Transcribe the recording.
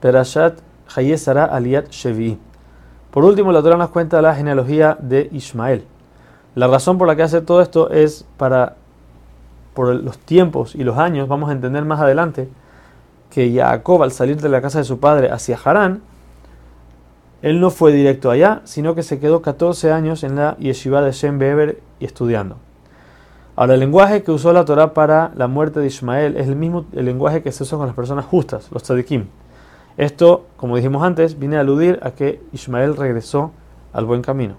Perashat Hayesara Aliat Shevi. Por último, la Torah nos cuenta la genealogía de Ismael. La razón por la que hace todo esto es para, por los tiempos y los años, vamos a entender más adelante, que Jacob al salir de la casa de su padre hacia Harán, él no fue directo allá, sino que se quedó 14 años en la yeshiva de Shem Beber y estudiando. Ahora, el lenguaje que usó la Torah para la muerte de Ismael es el mismo el lenguaje que se usa con las personas justas, los tzadikim. Esto, como dijimos antes, viene a aludir a que Ismael regresó al buen camino.